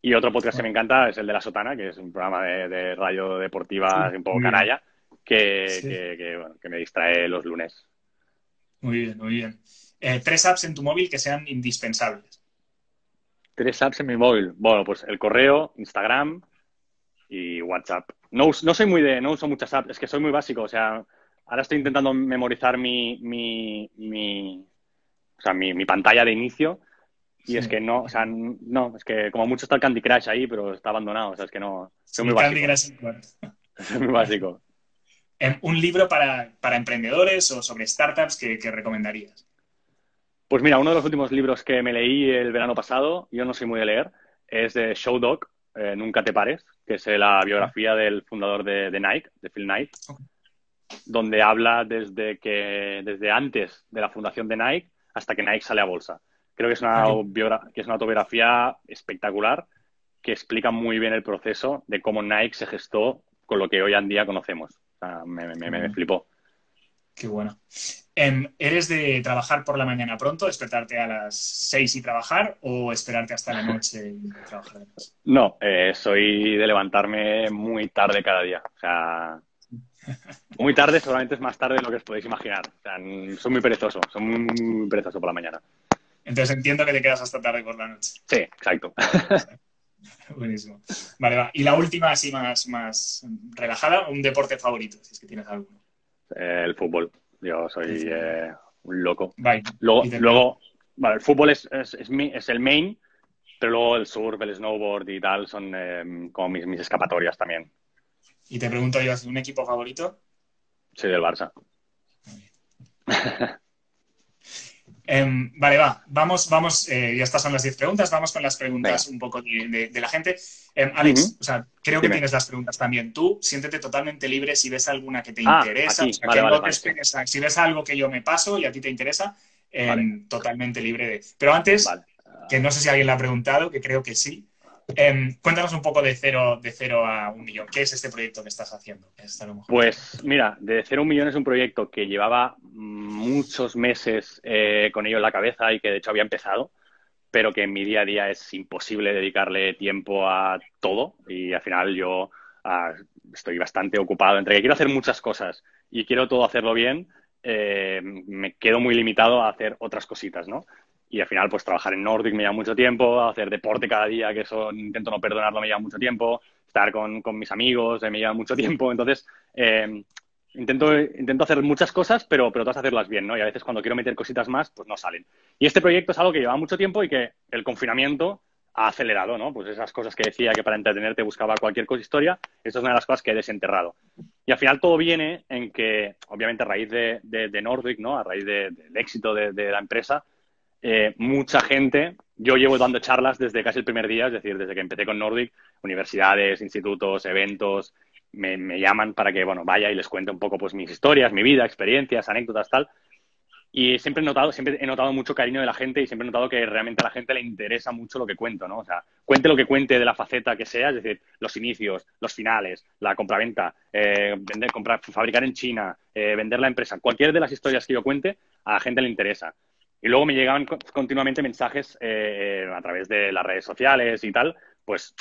Y otro podcast que me encanta es el de La Sotana, que es un programa de, de radio deportiva sí, un poco canalla, que, sí. que, que, bueno, que, me distrae los lunes. Muy bien, muy bien. Eh, tres apps en tu móvil que sean indispensables. Tres apps en mi móvil. Bueno, pues el correo, Instagram y WhatsApp. No, no soy muy de, no uso muchas apps, es que soy muy básico. O sea, ahora estoy intentando memorizar mi, mi, mi, o sea, mi, mi pantalla de inicio y sí. es que no, o sea, no, es que como mucho está el Candy Crush ahí, pero está abandonado. O sea, es que no. Soy muy Candy básico. Crush. Soy muy básico. ¿Un libro para, para emprendedores o sobre startups que, que, recomendarías? Pues mira, uno de los últimos libros que me leí el verano pasado, yo no soy muy de leer, es de Show Dog, eh, Nunca te pares, que es la biografía del fundador de, de Nike, de Phil Knight, okay. donde habla desde, que, desde antes de la fundación de Nike hasta que Nike sale a bolsa. Creo que es una, okay. que es una autobiografía espectacular que explica muy bien el proceso de cómo Nike se gestó con lo que hoy en día conocemos. O sea, me, me, me, me flipó. Qué bueno. Um, ¿Eres de trabajar por la mañana pronto, despertarte a las seis y trabajar o esperarte hasta la noche y trabajar? No, eh, soy de levantarme muy tarde cada día. O sea, muy tarde seguramente es más tarde de lo que os podéis imaginar. O sea, soy muy perezoso, soy muy, muy perezoso por la mañana. Entonces entiendo que te quedas hasta tarde por la noche. Sí, exacto. Buenísimo. Vale, va. Y la última, así más, más relajada, un deporte favorito, si es que tienes alguno. Eh, el fútbol. Yo soy eh, un loco. Bye. Luego, luego vale, el fútbol es, es, es, mi, es, el main, pero luego el surf, el snowboard y tal son eh, como mis, mis escapatorias también. Y te pregunto yo, ¿un equipo favorito? Sí, del Barça. Um, vale, va. Vamos, vamos, eh, ya estas son las 10 preguntas. Vamos con las preguntas Venga. un poco de, de, de, la gente. Um, Alex, uh -huh. o sea, creo que tienes las preguntas también. Tú siéntete totalmente libre si ves alguna que te ah, interesa. Aquí. O sea, vale, que vale, no vale. esperes, si ves algo que yo me paso y a ti te interesa, um, totalmente libre de. Pero antes, que no sé si alguien le ha preguntado, que creo que sí. Eh, cuéntanos un poco de cero, de cero a un millón. ¿Qué es este proyecto que estás haciendo? Pues mira, de cero a un millón es un proyecto que llevaba muchos meses eh, con ello en la cabeza y que de hecho había empezado, pero que en mi día a día es imposible dedicarle tiempo a todo y al final yo uh, estoy bastante ocupado entre que quiero hacer muchas cosas y quiero todo hacerlo bien, eh, me quedo muy limitado a hacer otras cositas, ¿no? Y al final, pues trabajar en Nordic me lleva mucho tiempo, hacer deporte cada día, que eso intento no perdonarlo, me lleva mucho tiempo, estar con, con mis amigos me lleva mucho tiempo. Entonces, eh, intento, intento hacer muchas cosas, pero, pero todas hacerlas bien, ¿no? Y a veces cuando quiero meter cositas más, pues no salen. Y este proyecto es algo que lleva mucho tiempo y que el confinamiento ha acelerado, ¿no? Pues esas cosas que decía que para entretenerte buscaba cualquier cosa historia, esto es una de las cosas que he desenterrado. Y al final todo viene en que, obviamente, a raíz de, de, Nordic, ¿no? A raíz del éxito de, la empresa, eh, mucha gente, yo llevo dando charlas desde casi el primer día, es decir, desde que empecé con Nordic, universidades, institutos, eventos, me, llaman para que, bueno, vaya y les cuente un poco pues mis historias, mi vida, experiencias, anécdotas, tal. Y siempre he notado, siempre he notado mucho cariño de la gente y siempre he notado que realmente a la gente le interesa mucho lo que cuento, ¿no? O sea, cuente lo que cuente de la faceta que sea, es decir, los inicios, los finales, la compraventa, eh, vender, comprar, fabricar en China, eh, vender la empresa, cualquier de las historias que yo cuente, a la gente le interesa. Y luego me llegaban continuamente mensajes eh, a través de las redes sociales y tal, pues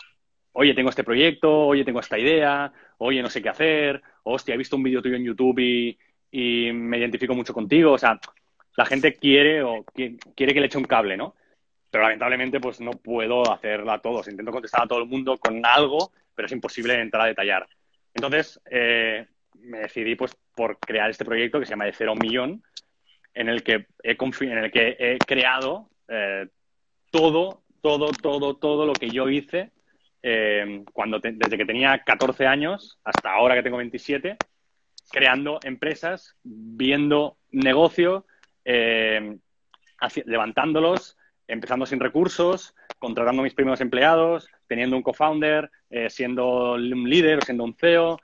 oye, tengo este proyecto, oye, tengo esta idea, oye, no sé qué hacer, hostia, he visto un vídeo tuyo en YouTube y, me identifico mucho contigo. O sea, la gente quiere o quiere que le eche un cable, ¿no? Pero lamentablemente, pues no puedo hacerla a todos. Intento contestar a todo el mundo con algo, pero es imposible entrar a detallar. Entonces, eh, me decidí pues por crear este proyecto que se llama De Cero Millón, en el que he, en el que he creado eh, todo, todo, todo, todo lo que yo hice eh, cuando desde que tenía 14 años hasta ahora que tengo 27, creando empresas, viendo negocio, eh, levantándolos, empezando sin recursos, contratando a mis primeros empleados, teniendo un co-founder, siendo un líder, siendo un CEO,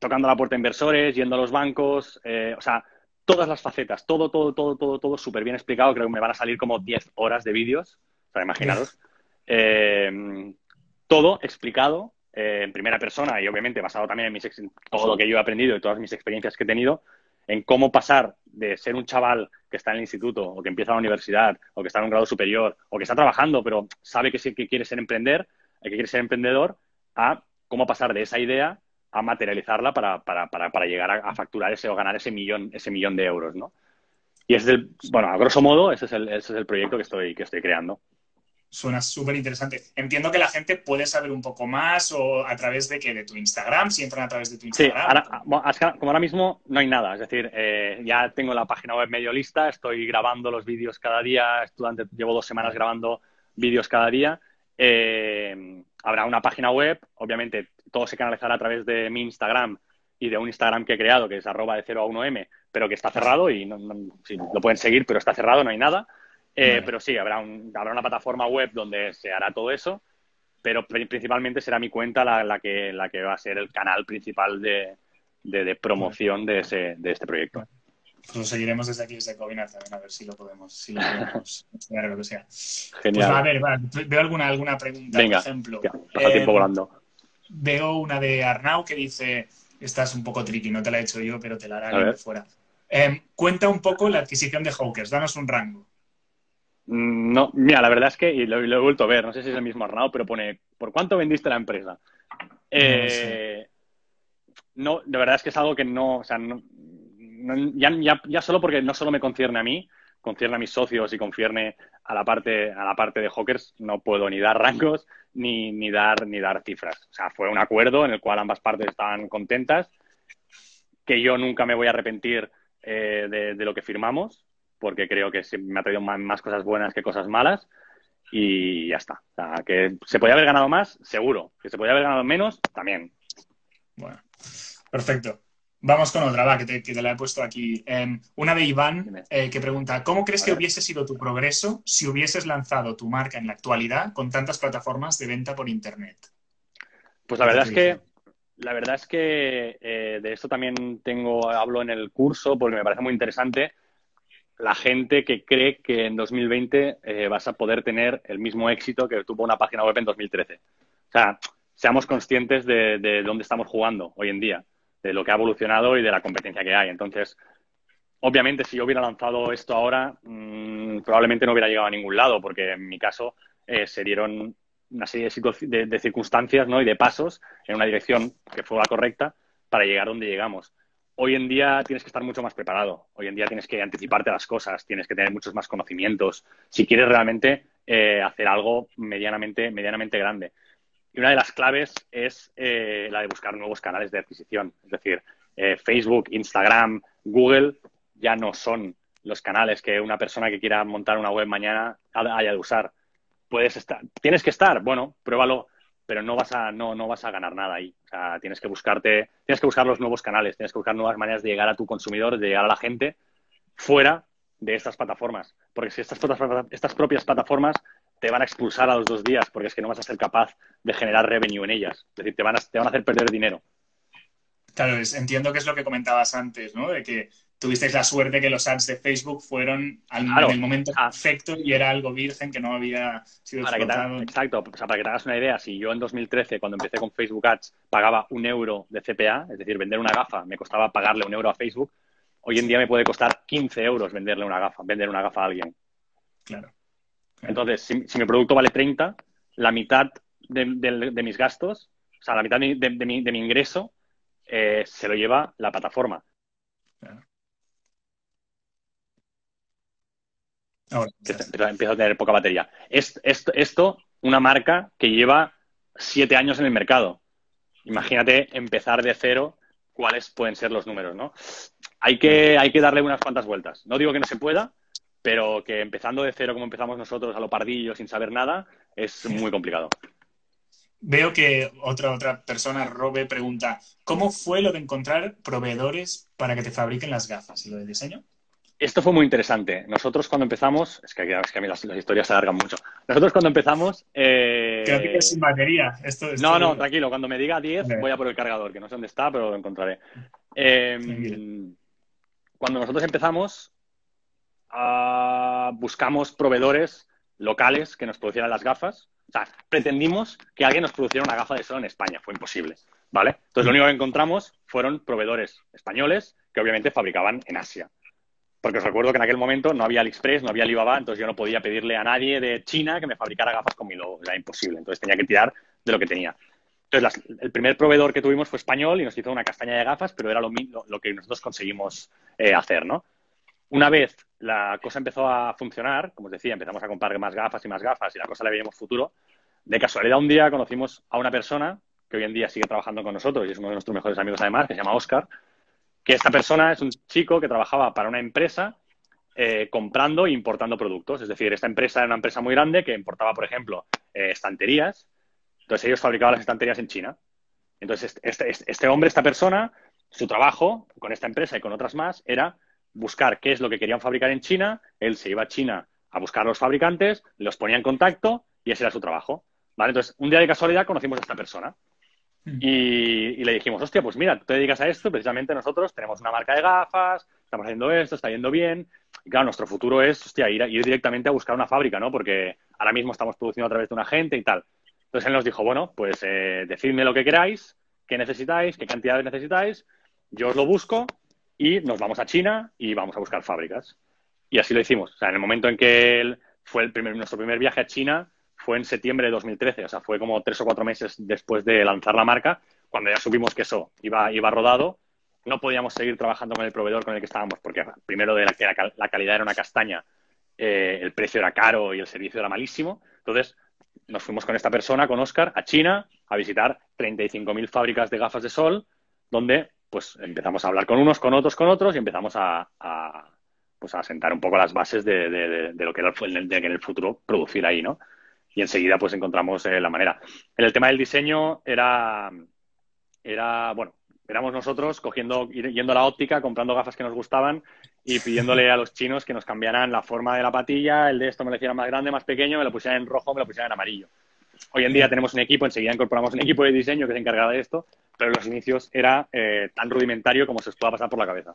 tocando la puerta a inversores, yendo a los bancos, o sea, todas las facetas, todo, todo, todo, todo, todo súper bien explicado. Creo que me van a salir como 10 horas de vídeos o sea, imaginaros. Eh, todo explicado eh, en primera persona y obviamente basado también en mis todo lo que yo he aprendido y todas mis experiencias que he tenido en cómo pasar de ser un chaval que está en el instituto o que empieza la universidad o que está en un grado superior o que está trabajando pero sabe que, que quiere ser emprender, que quiere ser emprendedor, a cómo pasar de esa idea a materializarla para, para, para, para llegar a, facturar ese o ganar ese millón, ese millón de euros, ¿no? Y ese es el, bueno, a grosso modo, ese es el, ese es el proyecto que estoy, que estoy creando. Suena súper interesante. Entiendo que la gente puede saber un poco más o a través de que de tu Instagram, si entran a través de tu Instagram. Sí, como ahora mismo no hay nada. Es decir, eh, ya tengo la página web medio lista, estoy grabando los vídeos cada día, llevo dos semanas grabando vídeos cada día. Eh, habrá una página web, obviamente todo se canalizará a través de mi Instagram y de un Instagram que he creado, que es arroba de 0 a 1M, pero que está cerrado y no, lo pueden seguir, pero está cerrado, no hay nada. Eh, pero sí, habrá, un, habrá una plataforma web donde se hará todo eso, pero principalmente será mi cuenta la, que, la que va a ser el canal principal de, promoción de, ese, de este proyecto. Pues lo seguiremos desde aquí, desde Covinar también, a ver si lo podemos, si lo podemos enseñar lo que sea. Genial. Pues a ver, veo alguna, alguna pregunta, por ejemplo. pasa tiempo eh, volando. Veo una de Arnau que dice, esta es un poco tricky, no te la he hecho yo, pero te la alguien de fuera. Eh, cuenta un poco la adquisición de Hawkers, danos un rango. Mm, no, mira, la verdad es que, y lo, he vuelto a ver, no sé si es el mismo Arnau, pero pone, ¿por cuánto vendiste la empresa? Eh, no, de verdad es que es algo que no, o sea, ya, ya, solo porque no solo me concierne a mí, concierne a mis socios y concierne a la parte, a la parte de Hawkers, no puedo ni dar rangos ni, ni, dar, ni dar cifras. O sea, fue un acuerdo en el cual ambas partes estaban contentas, que yo nunca me voy a arrepentir eh, de, lo que firmamos porque creo que me ha traído más, cosas buenas que cosas malas y ya está. Que se podía haber ganado más, seguro. Que se podía haber ganado menos, también. Bueno, perfecto. Vamos con otra, va, que te, la he puesto aquí. Una de Iván eh, que pregunta, ¿cómo crees que hubiese sido tu progreso si hubieses lanzado tu marca en la actualidad con tantas plataformas de venta por Internet? Pues la verdad es que la verdad es que eh, de esto también tengo, hablo en el curso porque me parece muy interesante la gente que cree que en 2020 eh, vas a poder tener el mismo éxito que tuvo una página web en 2013. O sea, seamos conscientes de, dónde estamos jugando hoy en día, de lo que ha evolucionado y de la competencia que hay. Entonces, obviamente, si yo hubiera lanzado esto ahora, mm, probablemente no hubiera llegado a ningún lado, porque en mi caso eh, se dieron una serie de, de, circunstancias ¿no? y de pasos en una dirección que fue la correcta para llegar donde llegamos. hoy en día tienes que estar mucho más preparado. Hoy en día tienes que anticiparte a las cosas, tienes que tener muchos más conocimientos si quieres realmente eh, hacer algo medianamente, medianamente grande. Y una de las claves es eh, la de buscar nuevos canales de adquisición. Es decir, eh, Facebook, Instagram, Google ya no son los canales que una persona que quiera montar una web mañana haya de usar. Puedes estar, tienes que estar, bueno, pruébalo, pero no vas a, no, no vas a ganar nada ahí. O sea, tienes que buscarte, tienes que buscar los nuevos canales, tienes que buscar nuevas maneras de llegar a tu consumidor, de llegar a la gente fuera de estas plataformas. Porque si estas, estas propias plataformas te van a expulsar a los dos días, porque es que no vas a ser capaz de generar revenue en ellas. Es decir, te van a, te van a hacer perder dinero. Claro, entiendo que es lo que comentabas antes, ¿no? De que tuvisteis la suerte que los ads de Facebook fueron al, en el momento ah. perfecto y era algo virgen que no había sido para explotado. exacto, o sea, para que te hagas una idea, si yo en 2013, cuando empecé con Facebook Ads, pagaba un euro de CPA, es decir, vender una gafa me costaba pagarle un euro a Facebook, hoy en día me puede costar 15 euros venderle una gafa, vender una gafa a alguien. Claro. Entonces, si, mi producto vale 30, la mitad de, mis gastos, o sea, la mitad de, mi, de mi ingreso eh, se lo lleva la plataforma. Ahora, empieza a tener poca batería. esto, una marca que lleva siete años en el mercado. Imagínate empezar de cero, cuáles pueden ser los números, ¿no? Hay que, hay que darle unas cuantas vueltas. No digo que no se pueda, pero que empezando de cero como empezamos nosotros a lo pardillo sin saber nada, es muy complicado. Veo que otra, otra persona, Robe, pregunta, ¿cómo fue lo de encontrar proveedores para que te fabriquen las gafas y lo del diseño? Esto fue muy interesante. Nosotros cuando empezamos, es que, es que a mí las, historias se alargan mucho. Nosotros cuando empezamos... Eh... Creo que es sin batería. Esto, No, no, tranquilo. Cuando me diga 10 voy a por el cargador, que no sé dónde está, pero lo encontraré. Em, cuando nosotros empezamos, uh, buscamos proveedores locales que nos producieran las gafas o sea, pretendimos que alguien nos produciera una gafa de sol en España. Fue imposible, ¿vale? Entonces, lo único que encontramos fueron proveedores españoles que obviamente fabricaban en Asia. Porque os recuerdo que en aquel momento no había AliExpress, no había Alibaba, entonces yo no podía pedirle a nadie de China que me fabricara gafas con mi logo. Era imposible. Entonces tenía que tirar de lo que tenía. Entonces, el primer proveedor que tuvimos fue español y nos hizo una castaña de gafas, pero era lo, lo que nosotros conseguimos eh, hacer, ¿no? Una vez la cosa empezó a funcionar, como os decía, empezamos a comprar más gafas y más gafas y la cosa le veíamos futuro, de casualidad un día conocimos a una persona que hoy en día sigue trabajando con nosotros y es uno de nuestros mejores amigos además, que se llama Oscar, que esta persona es un chico que trabajaba para una empresa eh, comprando e importando productos. Es decir, esta empresa era una empresa muy grande que importaba, por ejemplo, eh, estanterías. Entonces ellos fabricaban las estanterías en China. Entonces este, este, este hombre, esta persona, su trabajo con esta empresa y con otras más era buscar qué es lo que querían fabricar en China, él se iba a China a buscar a los fabricantes, los ponía en contacto y ese era su trabajo. ¿Vale? Entonces, un día de casualidad conocimos a esta persona. Mm. Y, le dijimos, hostia, pues mira, tú te dedicas a esto, precisamente nosotros tenemos una marca de gafas, estamos haciendo esto, está yendo bien. Y claro, nuestro futuro es, hostia, ir, ir directamente a buscar una fábrica, ¿no? Porque ahora mismo estamos produciendo a través de un agente y tal. Entonces él nos dijo, bueno, pues eh, decidme lo que queráis, qué necesitáis, qué cantidades necesitáis, yo os lo busco y nos vamos a China y vamos a buscar fábricas. Y así lo hicimos. O sea, en el momento en que él fue el primer, nuestro primer viaje a China fue en septiembre de 2013, o sea, fue como tres o cuatro meses después de lanzar la marca, cuando ya supimos que eso iba, iba rodado. No podíamos seguir trabajando con el proveedor con el que estábamos, porque primero de la, la calidad era una castaña, eh, el precio era caro y el servicio era malísimo. Entonces, nos fuimos con esta persona, con Oscar, a China a visitar 35.000 fábricas de gafas de sol, donde pues empezamos a hablar con unos, con otros, con otros y empezamos a, pues a sentar un poco las bases de, lo que era el, de en el futuro producir ahí, ¿no? Y enseguida pues encontramos eh, la manera. En el tema del diseño era, era, bueno, éramos nosotros cogiendo, yendo a la óptica, comprando gafas que nos gustaban y pidiéndole a los chinos que nos cambiaran la forma de la patilla, el de esto me lo hicieran más grande, más pequeño, me lo pusieran en rojo, me lo pusieran en amarillo. Hoy en día tenemos un equipo, enseguida incorporamos un equipo de diseño que se encarga de esto, pero en los inicios era eh, tan rudimentario como se os pueda pasar por la cabeza.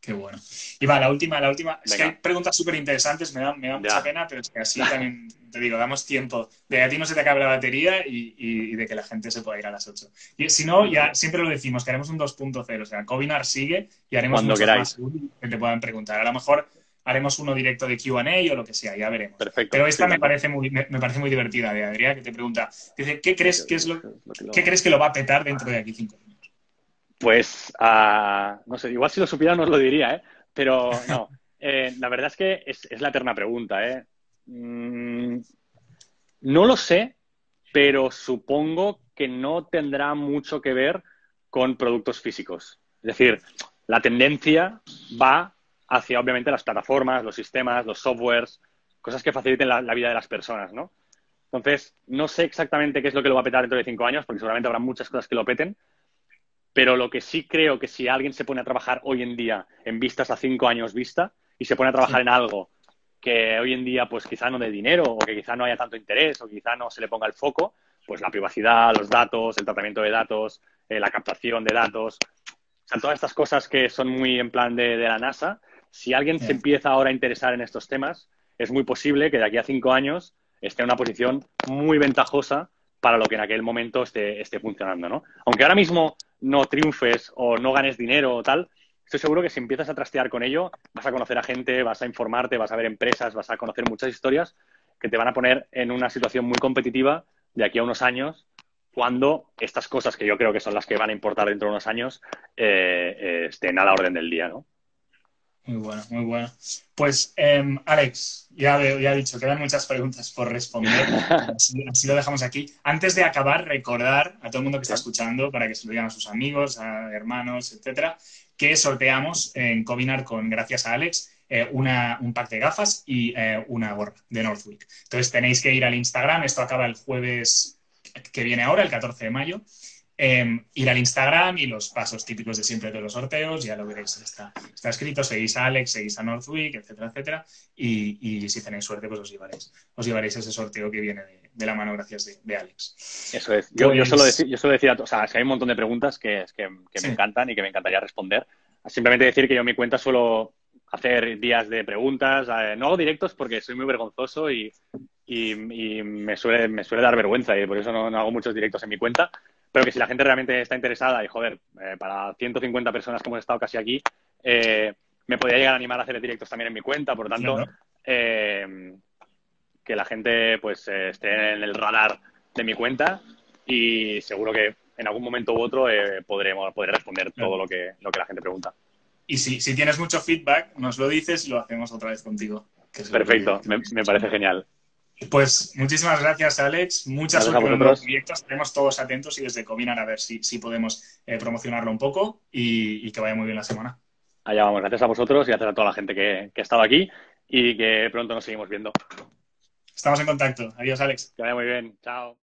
Qué bueno. Y va, la última, la última. Es que hay preguntas súper interesantes, me da, me da mucha pena, pero es que así también te digo, damos tiempo de que a ti no se te acabe la batería y, de que la gente se pueda ir a las 8. Y si no, ya siempre lo decimos, que haremos un 2.0. O sea, Covinar sigue y haremos Cuando queráis. más que te puedan preguntar. A lo mejor haremos uno directo de Q&A o lo que sea, ya veremos. Perfecto. Pero esta me, parece muy, me, parece muy divertida de Adrián, que te pregunta, dice, ¿qué crees que, es lo, ¿qué crees que lo va a petar dentro de aquí cinco años? Pues, uh, no sé, igual si lo supiera no os lo diría, ¿eh? Pero no, eh, la verdad es que es, es la eterna pregunta, ¿eh? Mm, no lo sé, pero supongo que no tendrá mucho que ver con productos físicos. Es decir, la tendencia va hacia, obviamente, las plataformas, los sistemas, los softwares, cosas que faciliten la, vida de las personas, ¿no? Entonces, no sé exactamente qué es lo que lo va a petar dentro de cinco años, porque seguramente habrá muchas cosas que lo peten, pero lo que sí creo que si alguien se pone a trabajar hoy en día en vistas a cinco años vista y se pone a trabajar en algo que hoy en día pues quizá no dé dinero o que quizá no haya tanto interés o quizá no se le ponga el foco, pues la privacidad, los datos, el tratamiento de datos, eh, la captación de datos, o sea, todas estas cosas que son muy en plan de, la NASA, si alguien se empieza ahora a interesar en estos temas, es muy posible que de aquí a cinco años esté en una posición muy ventajosa para lo que en aquel momento esté, esté funcionando, ¿no? Aunque ahora mismo no triunfes o no ganes dinero o tal, estoy seguro que si empiezas a trastear con ello, vas a conocer a gente, vas a informarte, vas a ver empresas, vas a conocer muchas historias que te van a poner en una situación muy competitiva de aquí a unos años cuando estas cosas que yo creo que son las que van a importar dentro de unos años eh, eh, estén a la orden del día, ¿no? Muy bueno, muy bueno. Pues, em, Alex, ya, ya he dicho, quedan muchas preguntas por responder. Así, lo dejamos aquí. Antes de acabar, recordar a todo el mundo que está escuchando, para que se lo digan a sus amigos, a hermanos, etcétera, que sorteamos en Cobinar con, gracias a Alex, eh, una, un pack de gafas y una gorra de Northwick. Entonces tenéis que ir al Instagram, esto acaba el jueves que viene ahora, el 14 de mayo. Em, ir al Instagram y los pasos típicos de siempre de los sorteos, ya lo veréis, está, está escrito, seguís a Alex, seguís a Northwick, etcétera, etcétera, y, si tenéis suerte, pues os llevaréis, os llevaréis ese sorteo que viene de, la mano gracias de, Alex. Eso es. Yo, yo, suelo pues decir, yo suelo decir, o sea, hay un montón de preguntas que, que, me encantan y que me encantaría responder. Simplemente decir que yo en mi cuenta suelo hacer días de preguntas, eh, no hago directos porque soy muy vergonzoso y, y, me, suele, me suele dar vergüenza y por eso no, hago muchos directos en mi cuenta. Pero que si la gente realmente está interesada y, joder, eh, para 150 personas que hemos estado casi aquí, eh, me podría llegar a animar a hacer directos también en mi cuenta. Por lo tanto, eh, que la gente pues esté en el radar de mi cuenta y seguro que en algún momento u otro podremos, podré responder todo lo que, lo que la gente pregunta. Y si, si tienes mucho feedback, nos lo dices y lo hacemos otra vez contigo. Perfecto, me parece genial. Pues muchísimas gracias, Alex. Muchas suerte en los proyectos. Estaremos todos atentos y desde Cominar a ver si, si podemos eh, promocionarlo un poco y, que vaya muy bien la semana. Allá vamos. Gracias a vosotros y gracias a toda la gente que, que ha estado aquí y que pronto nos seguimos viendo. Estamos en contacto. Adiós, Alex. Que vaya muy bien. Chao.